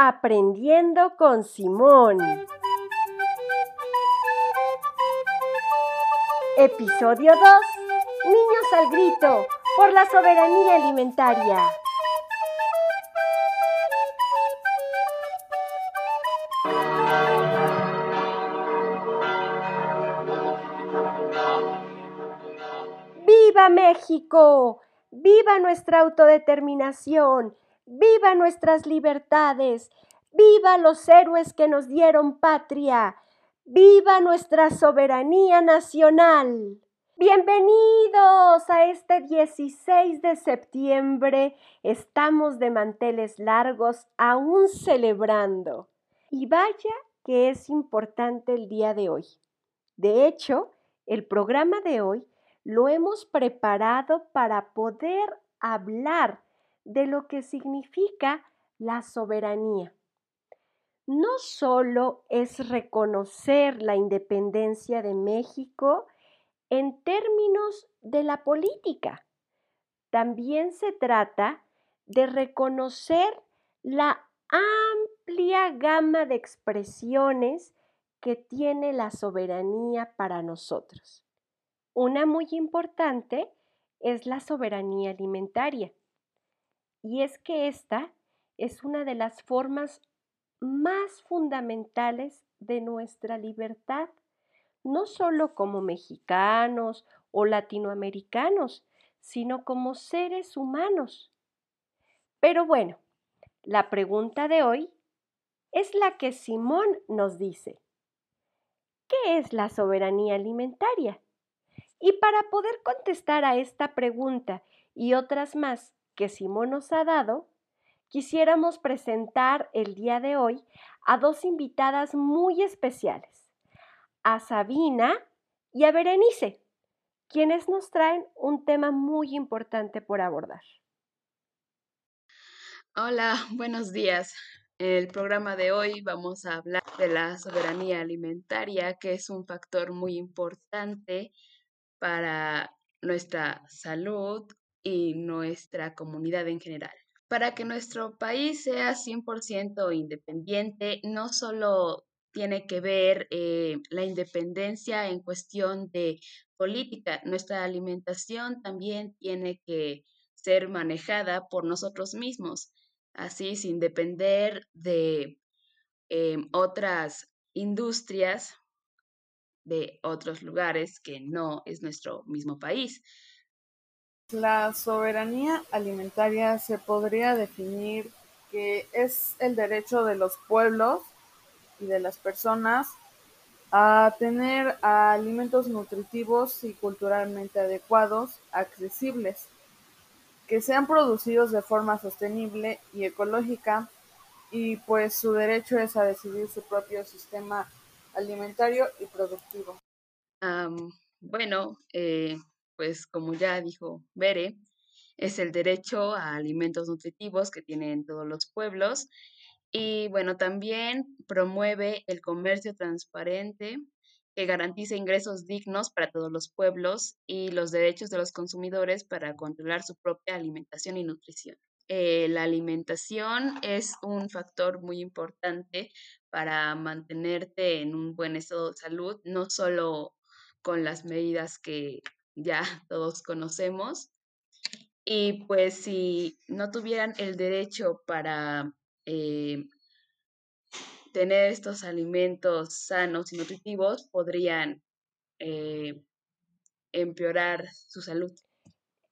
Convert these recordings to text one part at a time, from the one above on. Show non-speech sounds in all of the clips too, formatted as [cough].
Aprendiendo con Simón. Episodio 2. Niños al grito por la soberanía alimentaria. ¡Viva México! ¡Viva nuestra autodeterminación! ¡Viva nuestras libertades! ¡Viva los héroes que nos dieron patria! ¡Viva nuestra soberanía nacional! Bienvenidos a este 16 de septiembre. Estamos de manteles largos aún celebrando. Y vaya que es importante el día de hoy. De hecho, el programa de hoy lo hemos preparado para poder hablar de lo que significa la soberanía. No solo es reconocer la independencia de México en términos de la política, también se trata de reconocer la amplia gama de expresiones que tiene la soberanía para nosotros. Una muy importante es la soberanía alimentaria. Y es que esta es una de las formas más fundamentales de nuestra libertad, no solo como mexicanos o latinoamericanos, sino como seres humanos. Pero bueno, la pregunta de hoy es la que Simón nos dice. ¿Qué es la soberanía alimentaria? Y para poder contestar a esta pregunta y otras más que Simón nos ha dado, quisiéramos presentar el día de hoy a dos invitadas muy especiales, a Sabina y a Berenice, quienes nos traen un tema muy importante por abordar. Hola, [laughs] buenos días. En el programa de hoy vamos a hablar de la soberanía alimentaria, que es un factor muy importante para nuestra salud, y nuestra comunidad en general. Para que nuestro país sea 100% independiente, no solo tiene que ver eh, la independencia en cuestión de política, nuestra alimentación también tiene que ser manejada por nosotros mismos, así sin depender de em, otras industrias de otros lugares que no es nuestro mismo país. La soberanía alimentaria se podría definir que es el derecho de los pueblos y de las personas a tener alimentos nutritivos y culturalmente adecuados, accesibles, que sean producidos de forma sostenible y ecológica, y pues su derecho es a decidir su propio sistema alimentario y productivo. bueno, eh, pues como ya dijo Bere, es el derecho a alimentos nutritivos que tienen todos los pueblos. Y bueno, también promueve el comercio transparente que garantiza ingresos dignos para todos los pueblos y los derechos de los consumidores para controlar su propia alimentación y nutrición. Eh, la alimentación es un factor muy importante para mantenerte en un buen estado de salud, no solo con las medidas que ya [laughs] todos conocemos. Y pues si no tuvieran el derecho para eh, tener estos alimentos sanos y nutritivos, podrían eh, empeorar su salud.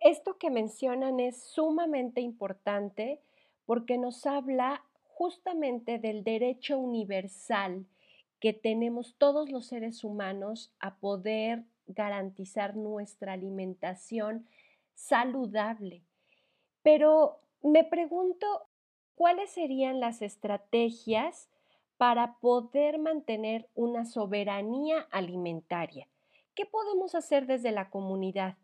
Esto que mencionan es sumamente importante porque nos habla justamente del derecho universal que tenemos todos los seres humanos a poder garantizar nuestra alimentación saludable. Pero me pregunto, ¿cuáles serían las estrategias para poder mantener una soberanía alimentaria? ¿Qué podemos hacer desde la comunidad?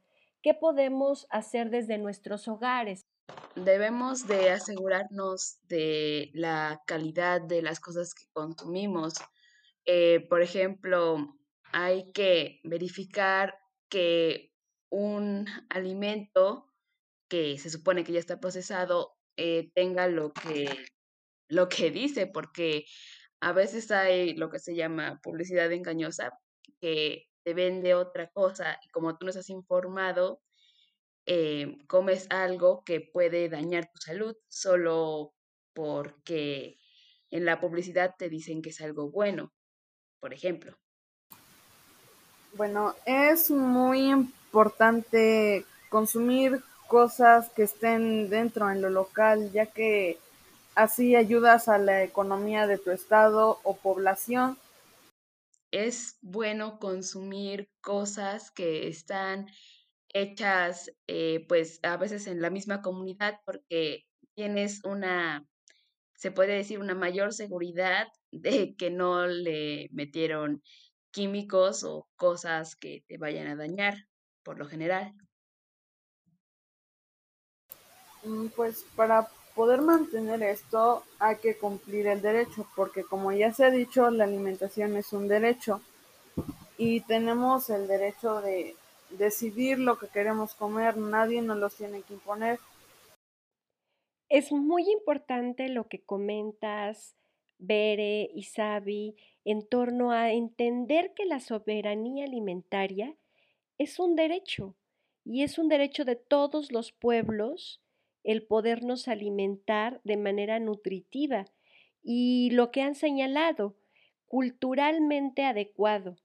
¿Qué podemos hacer desde nuestros hogares? Debemos de asegurarnos de la calidad de las cosas que consumimos. Eh, por ejemplo, hay que verificar que un alimento que se supone que ya está procesado eh, tenga lo que lo que dice, porque a veces hay lo que se llama publicidad engañosa, que te vende otra cosa y como tú no estás informado, eh, comes algo que puede dañar tu salud solo porque en la publicidad te dicen que es algo bueno, por ejemplo. Bueno, es muy importante consumir cosas que estén dentro en lo local, ya que así ayudas a la economía de tu estado o población. Es bueno consumir cosas que están hechas, eh, pues a veces en la misma comunidad, porque tienes una, se puede decir, una mayor seguridad de que no le metieron químicos o cosas que te vayan a dañar, por lo general. Mm, pues para poder mantener esto hay que cumplir el derecho, porque como ya se ha dicho, la alimentación es un derecho y tenemos el derecho de decidir lo que queremos comer, nadie nos los tiene que imponer. Es muy importante lo que comentas, Bere y Sabi, en torno a entender que la soberanía alimentaria es un derecho y es un derecho de todos los pueblos el podernos alimentar de manera nutritiva y lo que han señalado, culturalmente adecuado,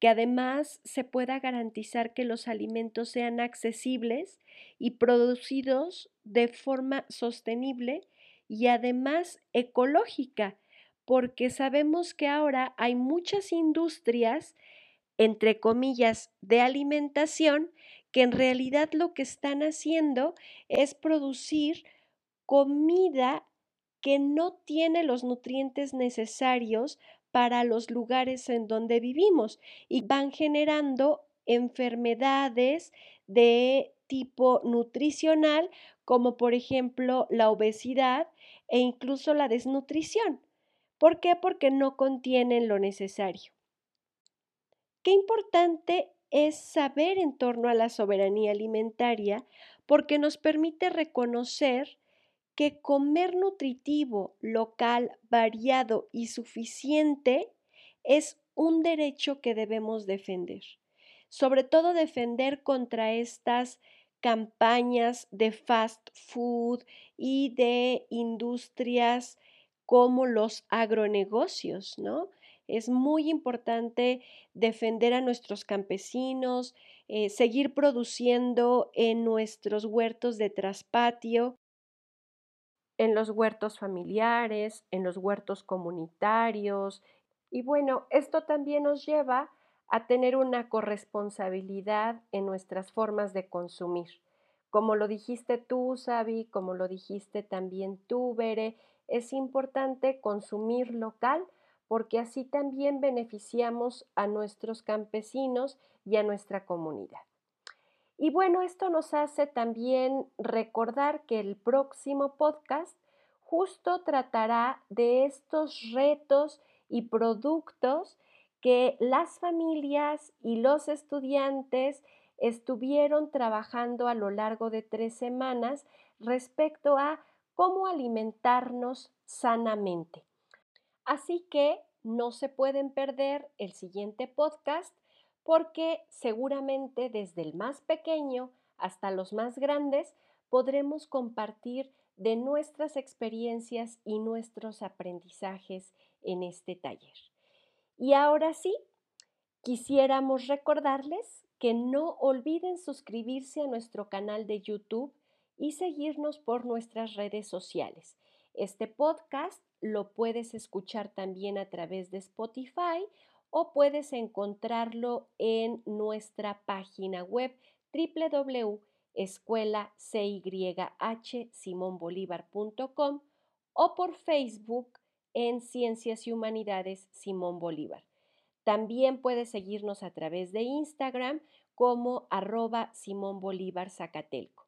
que además se pueda garantizar que los alimentos sean accesibles y producidos de forma sostenible y además ecológica, porque sabemos que ahora hay muchas industrias, entre comillas, de alimentación que en realidad lo que están haciendo es producir comida que no tiene los nutrientes necesarios para los lugares en donde vivimos y van generando enfermedades de tipo nutricional como por ejemplo la obesidad e incluso la desnutrición. ¿Por qué? Porque no contienen lo necesario. Qué importante es saber en torno a la soberanía alimentaria porque nos permite reconocer que comer nutritivo, local, variado y suficiente es un derecho que debemos defender. Sobre todo defender contra estas campañas de fast food y de industrias como los agronegocios, ¿no? Es muy importante defender a nuestros campesinos, eh, seguir produciendo en nuestros huertos de traspatio, en los huertos familiares, en los huertos comunitarios. Y bueno, esto también nos lleva a tener una corresponsabilidad en nuestras formas de consumir. Como lo dijiste tú, Sabi, como lo dijiste también tú, Bere, es importante consumir local porque así también beneficiamos a nuestros campesinos y a nuestra comunidad. Y bueno, esto nos hace también recordar que el próximo podcast justo tratará de estos retos y productos que las familias y los estudiantes estuvieron trabajando a lo largo de tres semanas respecto a cómo alimentarnos sanamente. Así que no se pueden perder el siguiente podcast porque seguramente desde el más pequeño hasta los más grandes podremos compartir de nuestras experiencias y nuestros aprendizajes en este taller. Y ahora sí, quisiéramos recordarles que no olviden suscribirse a nuestro canal de YouTube y seguirnos por nuestras redes sociales. Este podcast lo puedes escuchar también a través de Spotify o puedes encontrarlo en nuestra página web www.escuelacYHSimonBolívar.com o por Facebook en Ciencias y Humanidades Simón Bolívar. También puedes seguirnos a través de Instagram como arroba Simón Bolívar Zacatelco.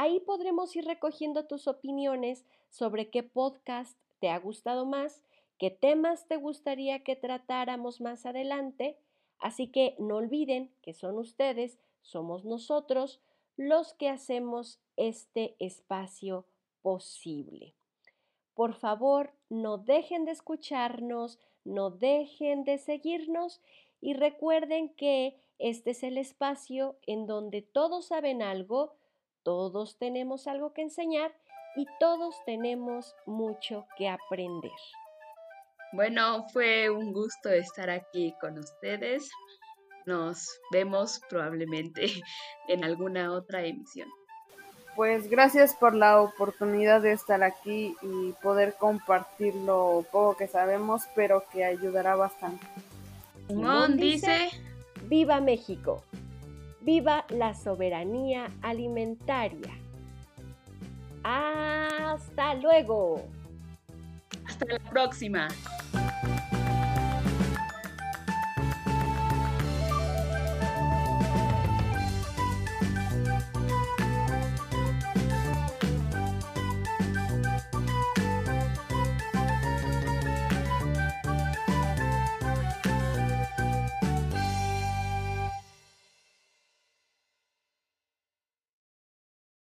Ahí podremos ir recogiendo tus opiniones sobre qué podcast te ha gustado más, qué temas te gustaría que tratáramos más adelante. Así que no olviden que son ustedes, somos nosotros los que hacemos este espacio posible. Por favor, no dejen de escucharnos, no dejen de seguirnos y recuerden que este es el espacio en donde todos saben algo, todos tenemos algo que enseñar y todos tenemos mucho que aprender. Bueno, fue un gusto estar aquí con ustedes. Nos vemos probablemente [laughs] en alguna otra emisión. Pues gracias por la oportunidad de estar aquí y poder compartir lo poco que sabemos, pero que ayudará bastante. Simón dice, Viva México, viva la soberanía alimentaria. Hasta luego. Hasta la próxima.